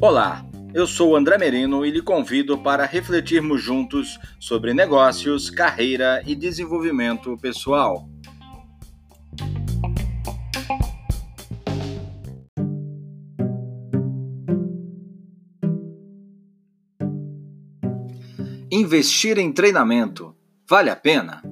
Olá, eu sou André Merino e lhe convido para refletirmos juntos sobre negócios, carreira e desenvolvimento pessoal. Investir em treinamento vale a pena?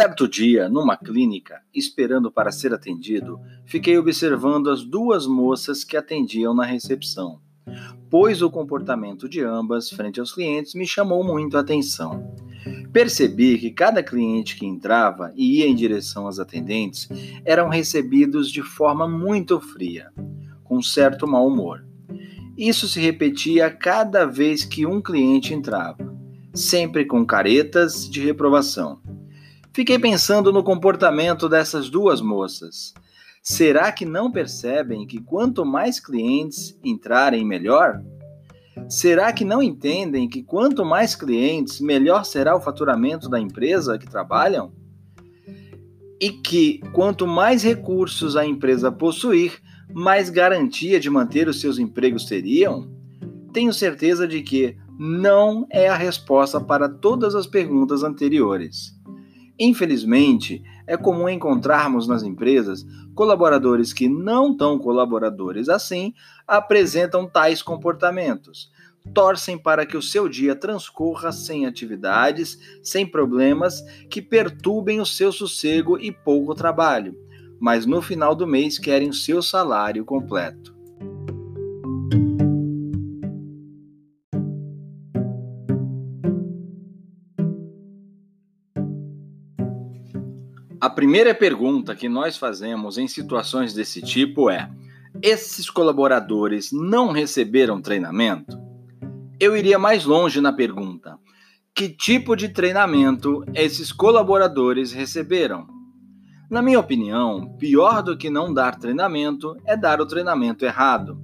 Certo dia, numa clínica, esperando para ser atendido, fiquei observando as duas moças que atendiam na recepção, pois o comportamento de ambas frente aos clientes me chamou muito a atenção. Percebi que cada cliente que entrava e ia em direção às atendentes eram recebidos de forma muito fria, com certo mau humor. Isso se repetia cada vez que um cliente entrava, sempre com caretas de reprovação. Fiquei pensando no comportamento dessas duas moças. Será que não percebem que quanto mais clientes entrarem, melhor? Será que não entendem que quanto mais clientes, melhor será o faturamento da empresa que trabalham? E que quanto mais recursos a empresa possuir, mais garantia de manter os seus empregos teriam? Tenho certeza de que não é a resposta para todas as perguntas anteriores. Infelizmente, é comum encontrarmos nas empresas colaboradores que não tão colaboradores assim apresentam tais comportamentos. Torcem para que o seu dia transcorra sem atividades, sem problemas que perturbem o seu sossego e pouco trabalho, mas no final do mês querem o seu salário completo. A primeira pergunta que nós fazemos em situações desse tipo é: esses colaboradores não receberam treinamento? Eu iria mais longe na pergunta: que tipo de treinamento esses colaboradores receberam? Na minha opinião, pior do que não dar treinamento é dar o treinamento errado.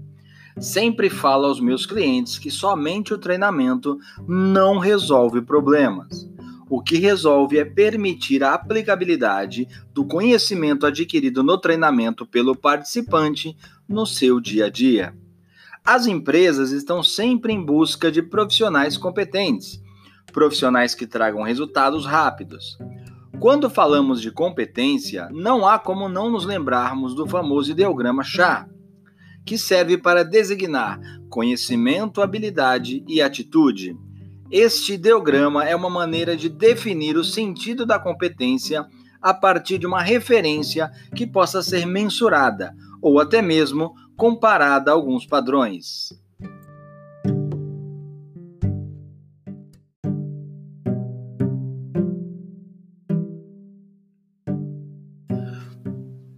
Sempre falo aos meus clientes que somente o treinamento não resolve problemas. O que resolve é permitir a aplicabilidade do conhecimento adquirido no treinamento pelo participante no seu dia a dia. As empresas estão sempre em busca de profissionais competentes, profissionais que tragam resultados rápidos. Quando falamos de competência, não há como não nos lembrarmos do famoso ideograma chá, que serve para designar conhecimento, habilidade e atitude. Este ideograma é uma maneira de definir o sentido da competência a partir de uma referência que possa ser mensurada ou até mesmo comparada a alguns padrões.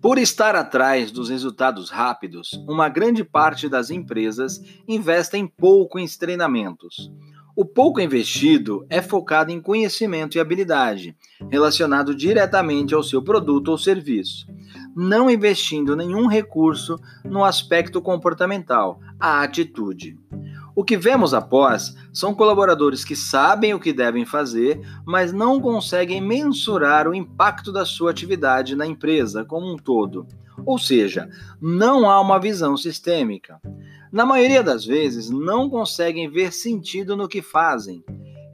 Por estar atrás dos resultados rápidos, uma grande parte das empresas investem pouco em treinamentos. O pouco investido é focado em conhecimento e habilidade, relacionado diretamente ao seu produto ou serviço, não investindo nenhum recurso no aspecto comportamental, a atitude. O que vemos após são colaboradores que sabem o que devem fazer, mas não conseguem mensurar o impacto da sua atividade na empresa como um todo. Ou seja, não há uma visão sistêmica na maioria das vezes, não conseguem ver sentido no que fazem.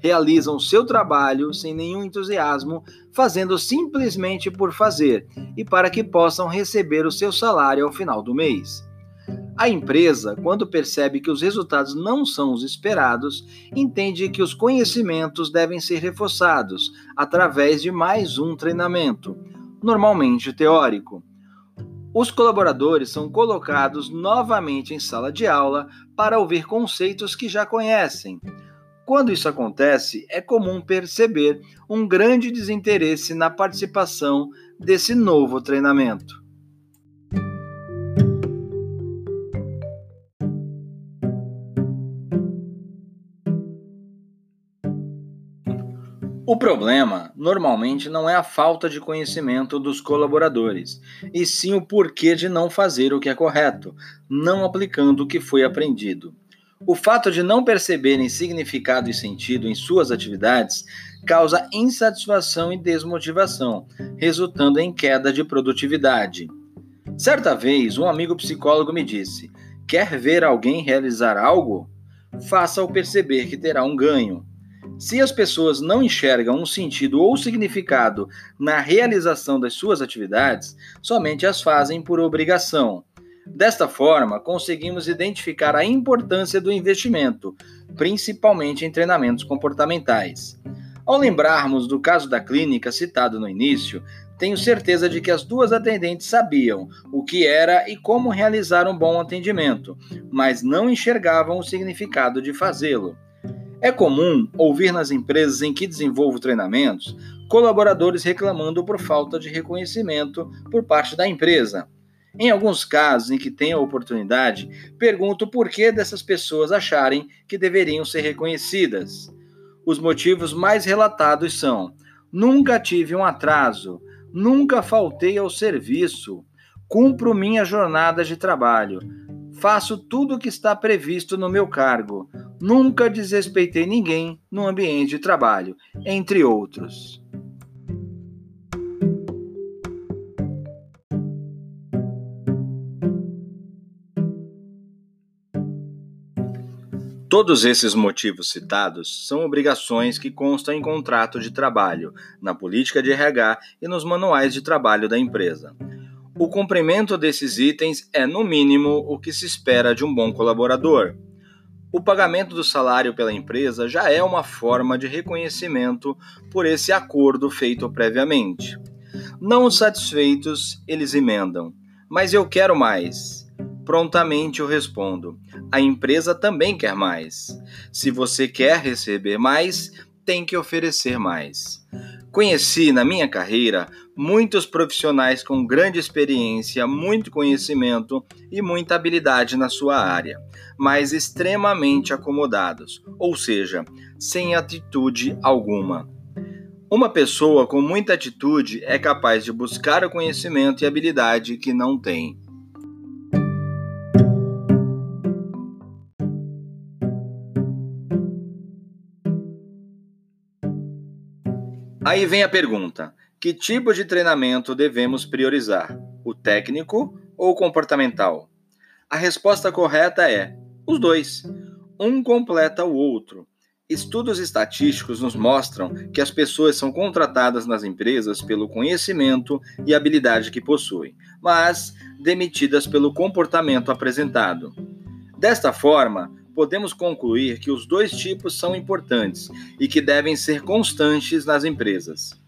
Realizam seu trabalho sem nenhum entusiasmo, fazendo simplesmente por fazer e para que possam receber o seu salário ao final do mês. A empresa, quando percebe que os resultados não são os esperados, entende que os conhecimentos devem ser reforçados através de mais um treinamento, normalmente teórico os colaboradores são colocados novamente em sala de aula para ouvir conceitos que já conhecem. Quando isso acontece, é comum perceber um grande desinteresse na participação desse novo treinamento. O problema normalmente não é a falta de conhecimento dos colaboradores, e sim o porquê de não fazer o que é correto, não aplicando o que foi aprendido. O fato de não perceberem significado e sentido em suas atividades causa insatisfação e desmotivação, resultando em queda de produtividade. Certa vez, um amigo psicólogo me disse: Quer ver alguém realizar algo? Faça-o perceber que terá um ganho. Se as pessoas não enxergam um sentido ou significado na realização das suas atividades, somente as fazem por obrigação. Desta forma, conseguimos identificar a importância do investimento, principalmente em treinamentos comportamentais. Ao lembrarmos do caso da clínica citado no início, tenho certeza de que as duas atendentes sabiam o que era e como realizar um bom atendimento, mas não enxergavam o significado de fazê-lo. É comum ouvir nas empresas em que desenvolvo treinamentos colaboradores reclamando por falta de reconhecimento por parte da empresa. Em alguns casos em que tenho a oportunidade, pergunto por que dessas pessoas acharem que deveriam ser reconhecidas. Os motivos mais relatados são: nunca tive um atraso, nunca faltei ao serviço, cumpro minha jornada de trabalho, faço tudo o que está previsto no meu cargo, nunca desrespeitei ninguém no ambiente de trabalho, entre outros. Todos esses motivos citados são obrigações que constam em contrato de trabalho, na política de RH e nos manuais de trabalho da empresa. O cumprimento desses itens é, no mínimo, o que se espera de um bom colaborador. O pagamento do salário pela empresa já é uma forma de reconhecimento por esse acordo feito previamente. Não satisfeitos, eles emendam: Mas eu quero mais. Prontamente eu respondo: a empresa também quer mais. Se você quer receber mais, tem que oferecer mais. Conheci na minha carreira muitos profissionais com grande experiência, muito conhecimento e muita habilidade na sua área, mas extremamente acomodados, ou seja, sem atitude alguma. Uma pessoa com muita atitude é capaz de buscar o conhecimento e habilidade que não tem. Aí vem a pergunta: que tipo de treinamento devemos priorizar? O técnico ou comportamental? A resposta correta é: os dois. Um completa o outro. Estudos estatísticos nos mostram que as pessoas são contratadas nas empresas pelo conhecimento e habilidade que possuem, mas demitidas pelo comportamento apresentado. Desta forma, podemos concluir que os dois tipos são importantes e que devem ser constantes nas empresas.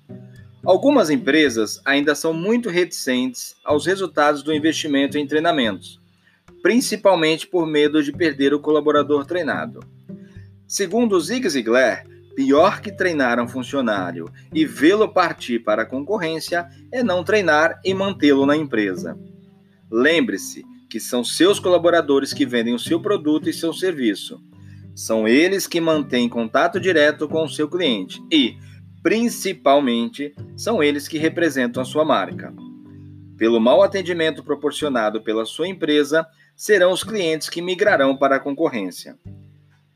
Algumas empresas ainda são muito reticentes aos resultados do investimento em treinamentos, principalmente por medo de perder o colaborador treinado. Segundo Zig Ziglar, pior que treinar um funcionário e vê-lo partir para a concorrência é não treinar e mantê-lo na empresa. Lembre-se que são seus colaboradores que vendem o seu produto e seu serviço. São eles que mantêm contato direto com o seu cliente e, principalmente, são eles que representam a sua marca. Pelo mau atendimento proporcionado pela sua empresa, serão os clientes que migrarão para a concorrência.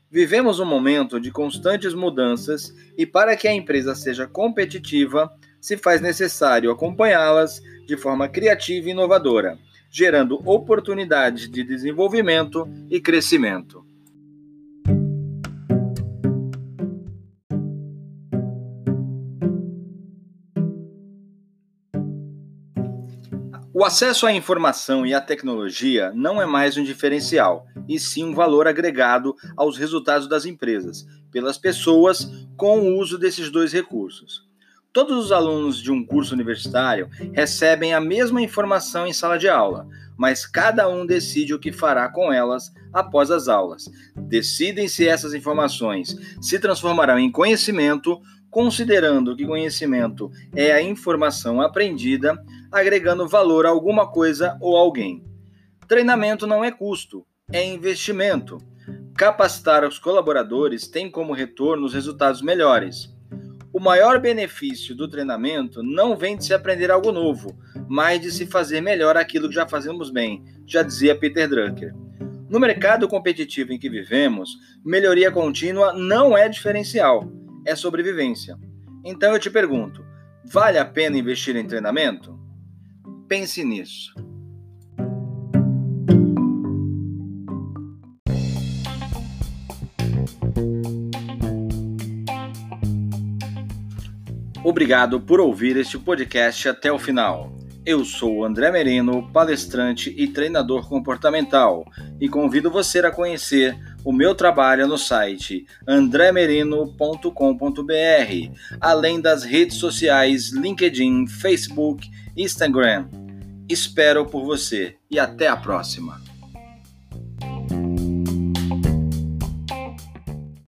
Vivemos um momento de constantes mudanças e, para que a empresa seja competitiva, se faz necessário acompanhá-las de forma criativa e inovadora gerando oportunidades de desenvolvimento e crescimento. O acesso à informação e à tecnologia não é mais um diferencial, e sim um valor agregado aos resultados das empresas, pelas pessoas, com o uso desses dois recursos. Todos os alunos de um curso universitário recebem a mesma informação em sala de aula, mas cada um decide o que fará com elas após as aulas. Decidem se essas informações se transformarão em conhecimento, considerando que conhecimento é a informação aprendida, agregando valor a alguma coisa ou alguém. Treinamento não é custo, é investimento. Capacitar os colaboradores tem como retorno os resultados melhores. Maior benefício do treinamento não vem de se aprender algo novo, mas de se fazer melhor aquilo que já fazemos bem, já dizia Peter Drucker. No mercado competitivo em que vivemos, melhoria contínua não é diferencial, é sobrevivência. Então eu te pergunto: vale a pena investir em treinamento? Pense nisso. Obrigado por ouvir este podcast até o final. Eu sou André Merino, palestrante e treinador comportamental, e convido você a conhecer o meu trabalho no site andremerino.com.br, além das redes sociais LinkedIn, Facebook, Instagram. Espero por você e até a próxima.